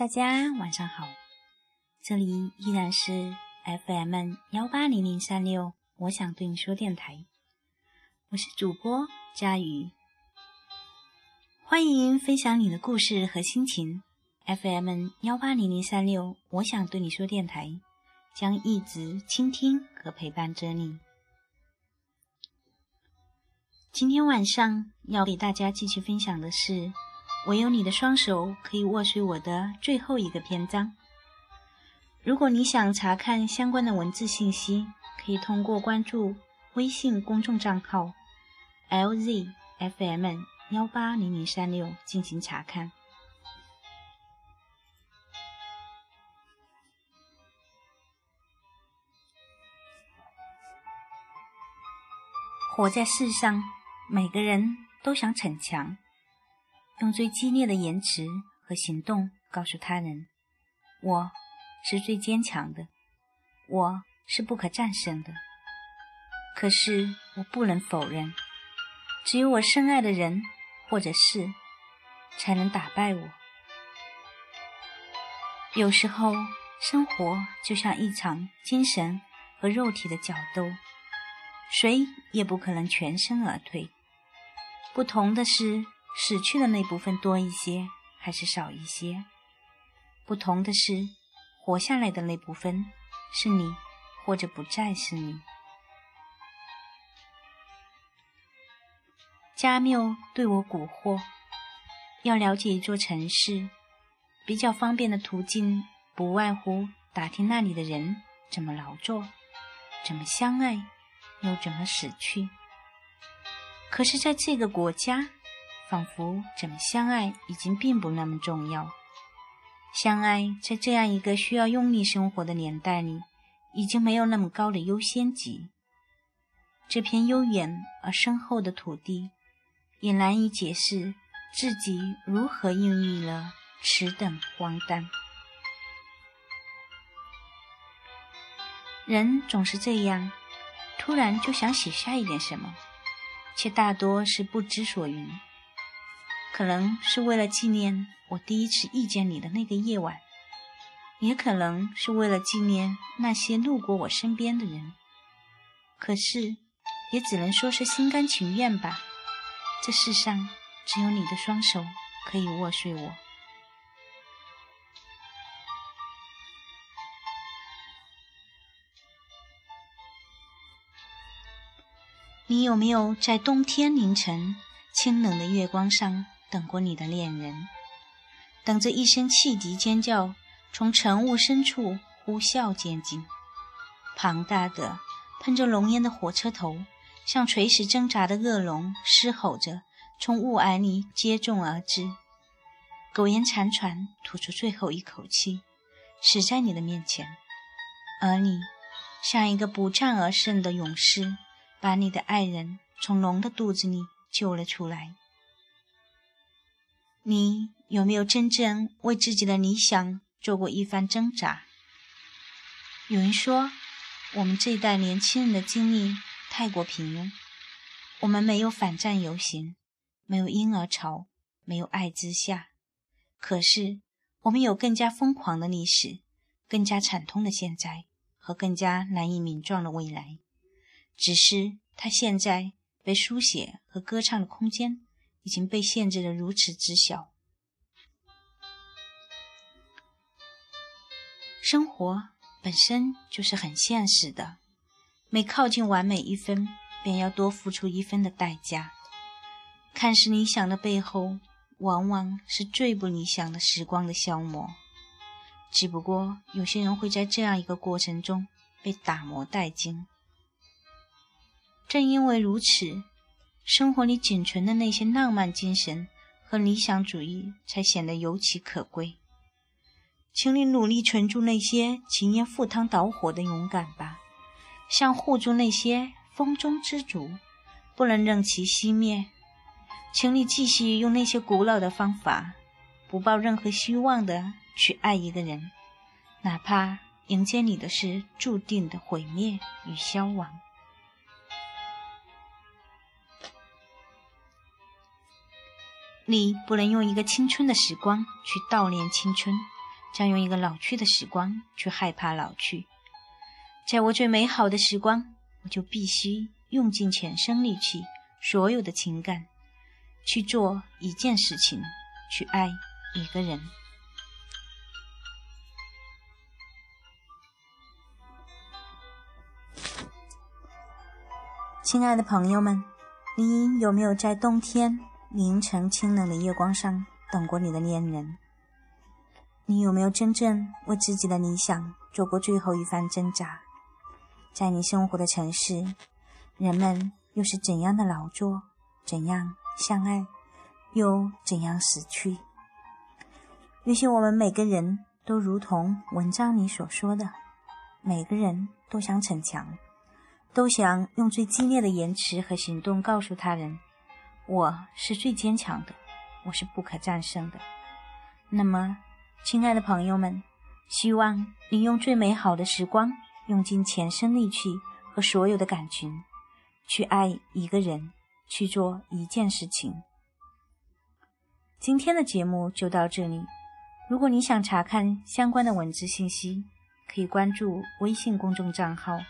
大家晚上好，这里依然是 FM 幺八零零三六，我想对你说电台，我是主播佳宇，欢迎分享你的故事和心情。FM 幺八零零三六，我想对你说电台，将一直倾听和陪伴着你。今天晚上要给大家继续分享的是。唯有你的双手可以握睡我的最后一个篇章。如果你想查看相关的文字信息，可以通过关注微信公众账号 “lzfm 幺八零零三六”进行查看。活在世上，每个人都想逞强。用最激烈的言辞和行动告诉他人：“我是最坚强的，我是不可战胜的。”可是我不能否认，只有我深爱的人或者事，才能打败我。有时候，生活就像一场精神和肉体的角斗，谁也不可能全身而退。不同的是。死去的那部分多一些还是少一些？不同的是，活下来的那部分是你，或者不再是你。加缪对我蛊惑：要了解一座城市，比较方便的途径不外乎打听那里的人怎么劳作，怎么相爱，又怎么死去。可是，在这个国家。仿佛怎么相爱已经并不那么重要。相爱在这样一个需要用力生活的年代里，已经没有那么高的优先级。这片悠远而深厚的土地，也难以解释自己如何孕育了此等荒诞。人总是这样，突然就想写下一点什么，却大多是不知所云。可能是为了纪念我第一次遇见你的那个夜晚，也可能是为了纪念那些路过我身边的人。可是，也只能说是心甘情愿吧。这世上只有你的双手可以握睡我。你有没有在冬天凌晨清冷的月光上？等过你的恋人，等着一声汽笛尖叫从晨雾深处呼啸渐近，庞大的喷着浓烟的火车头像垂死挣扎的恶龙，嘶吼着从雾霭里接踵而至，苟延残喘吐出最后一口气，死在你的面前，而你像一个不战而胜的勇士，把你的爱人从龙的肚子里救了出来。你有没有真正为自己的理想做过一番挣扎？有人说，我们这一代年轻人的经历太过平庸。我们没有反战游行，没有婴儿潮，没有爱之夏。可是，我们有更加疯狂的历史，更加惨痛的现在，和更加难以名状的未来。只是，它现在被书写和歌唱的空间。已经被限制的如此之小。生活本身就是很现实的，每靠近完美一分，便要多付出一分的代价。看似理想的背后，往往是最不理想的时光的消磨。只不过，有些人会在这样一个过程中被打磨殆尽。正因为如此。生活里仅存的那些浪漫精神和理想主义，才显得尤其可贵。请你努力存住那些情愿赴汤蹈火的勇敢吧，像护住那些风中之烛，不能任其熄灭。请你继续用那些古老的方法，不抱任何希望的去爱一个人，哪怕迎接你的是注定的毁灭与消亡。你不能用一个青春的时光去悼念青春，将用一个老去的时光去害怕老去。在我最美好的时光，我就必须用尽全身力气、所有的情感，去做一件事情，去爱一个人。亲爱的朋友们，你有没有在冬天凌晨清冷的月光上等过你的恋人？你有没有真正为自己的理想做过最后一番挣扎？在你生活的城市，人们又是怎样的劳作？怎样相爱？又怎样死去？也许我们每个人都如同文章里所说的，每个人都想逞强。都想用最激烈的言辞和行动告诉他人：“我是最坚强的，我是不可战胜的。”那么，亲爱的朋友们，希望你用最美好的时光，用尽全身力气和所有的感情，去爱一个人，去做一件事情。今天的节目就到这里。如果你想查看相关的文字信息，可以关注微信公众账号。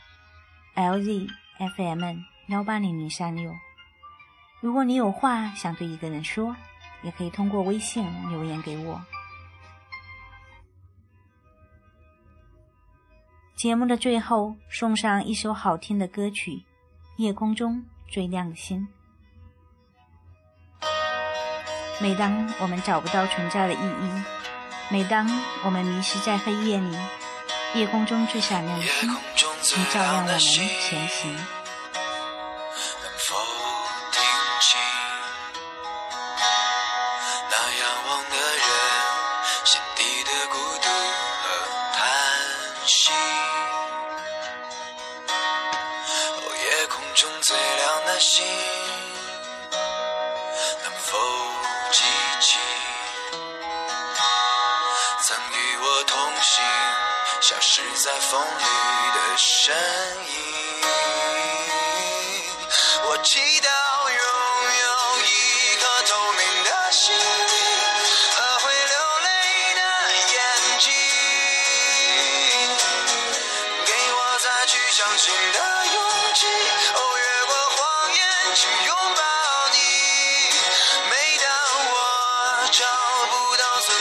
LZFM 幺八零零三六。如果你有话想对一个人说，也可以通过微信留言给我。节目的最后，送上一首好听的歌曲《夜空中最亮的星》。每当我们找不到存在的意义，每当我们迷失在黑夜里，夜空中最闪亮的星。请照亮我们前行。星？哦，夜空中最亮的星，能否记起曾与我同行？消失在风里的身影。我祈祷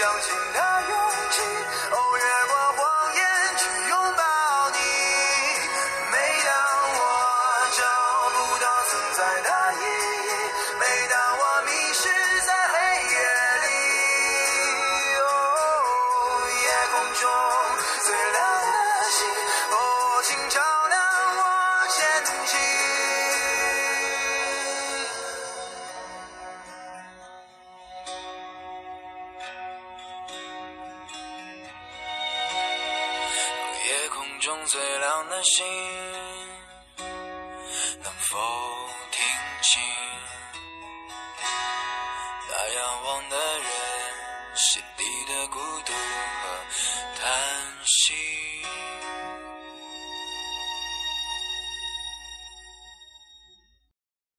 相信他。最亮的星，能否听清？那仰望的人心底的孤独和叹息。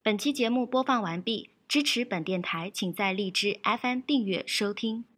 本期节目播放完毕，支持本电台，请在荔枝 FM 订阅收听。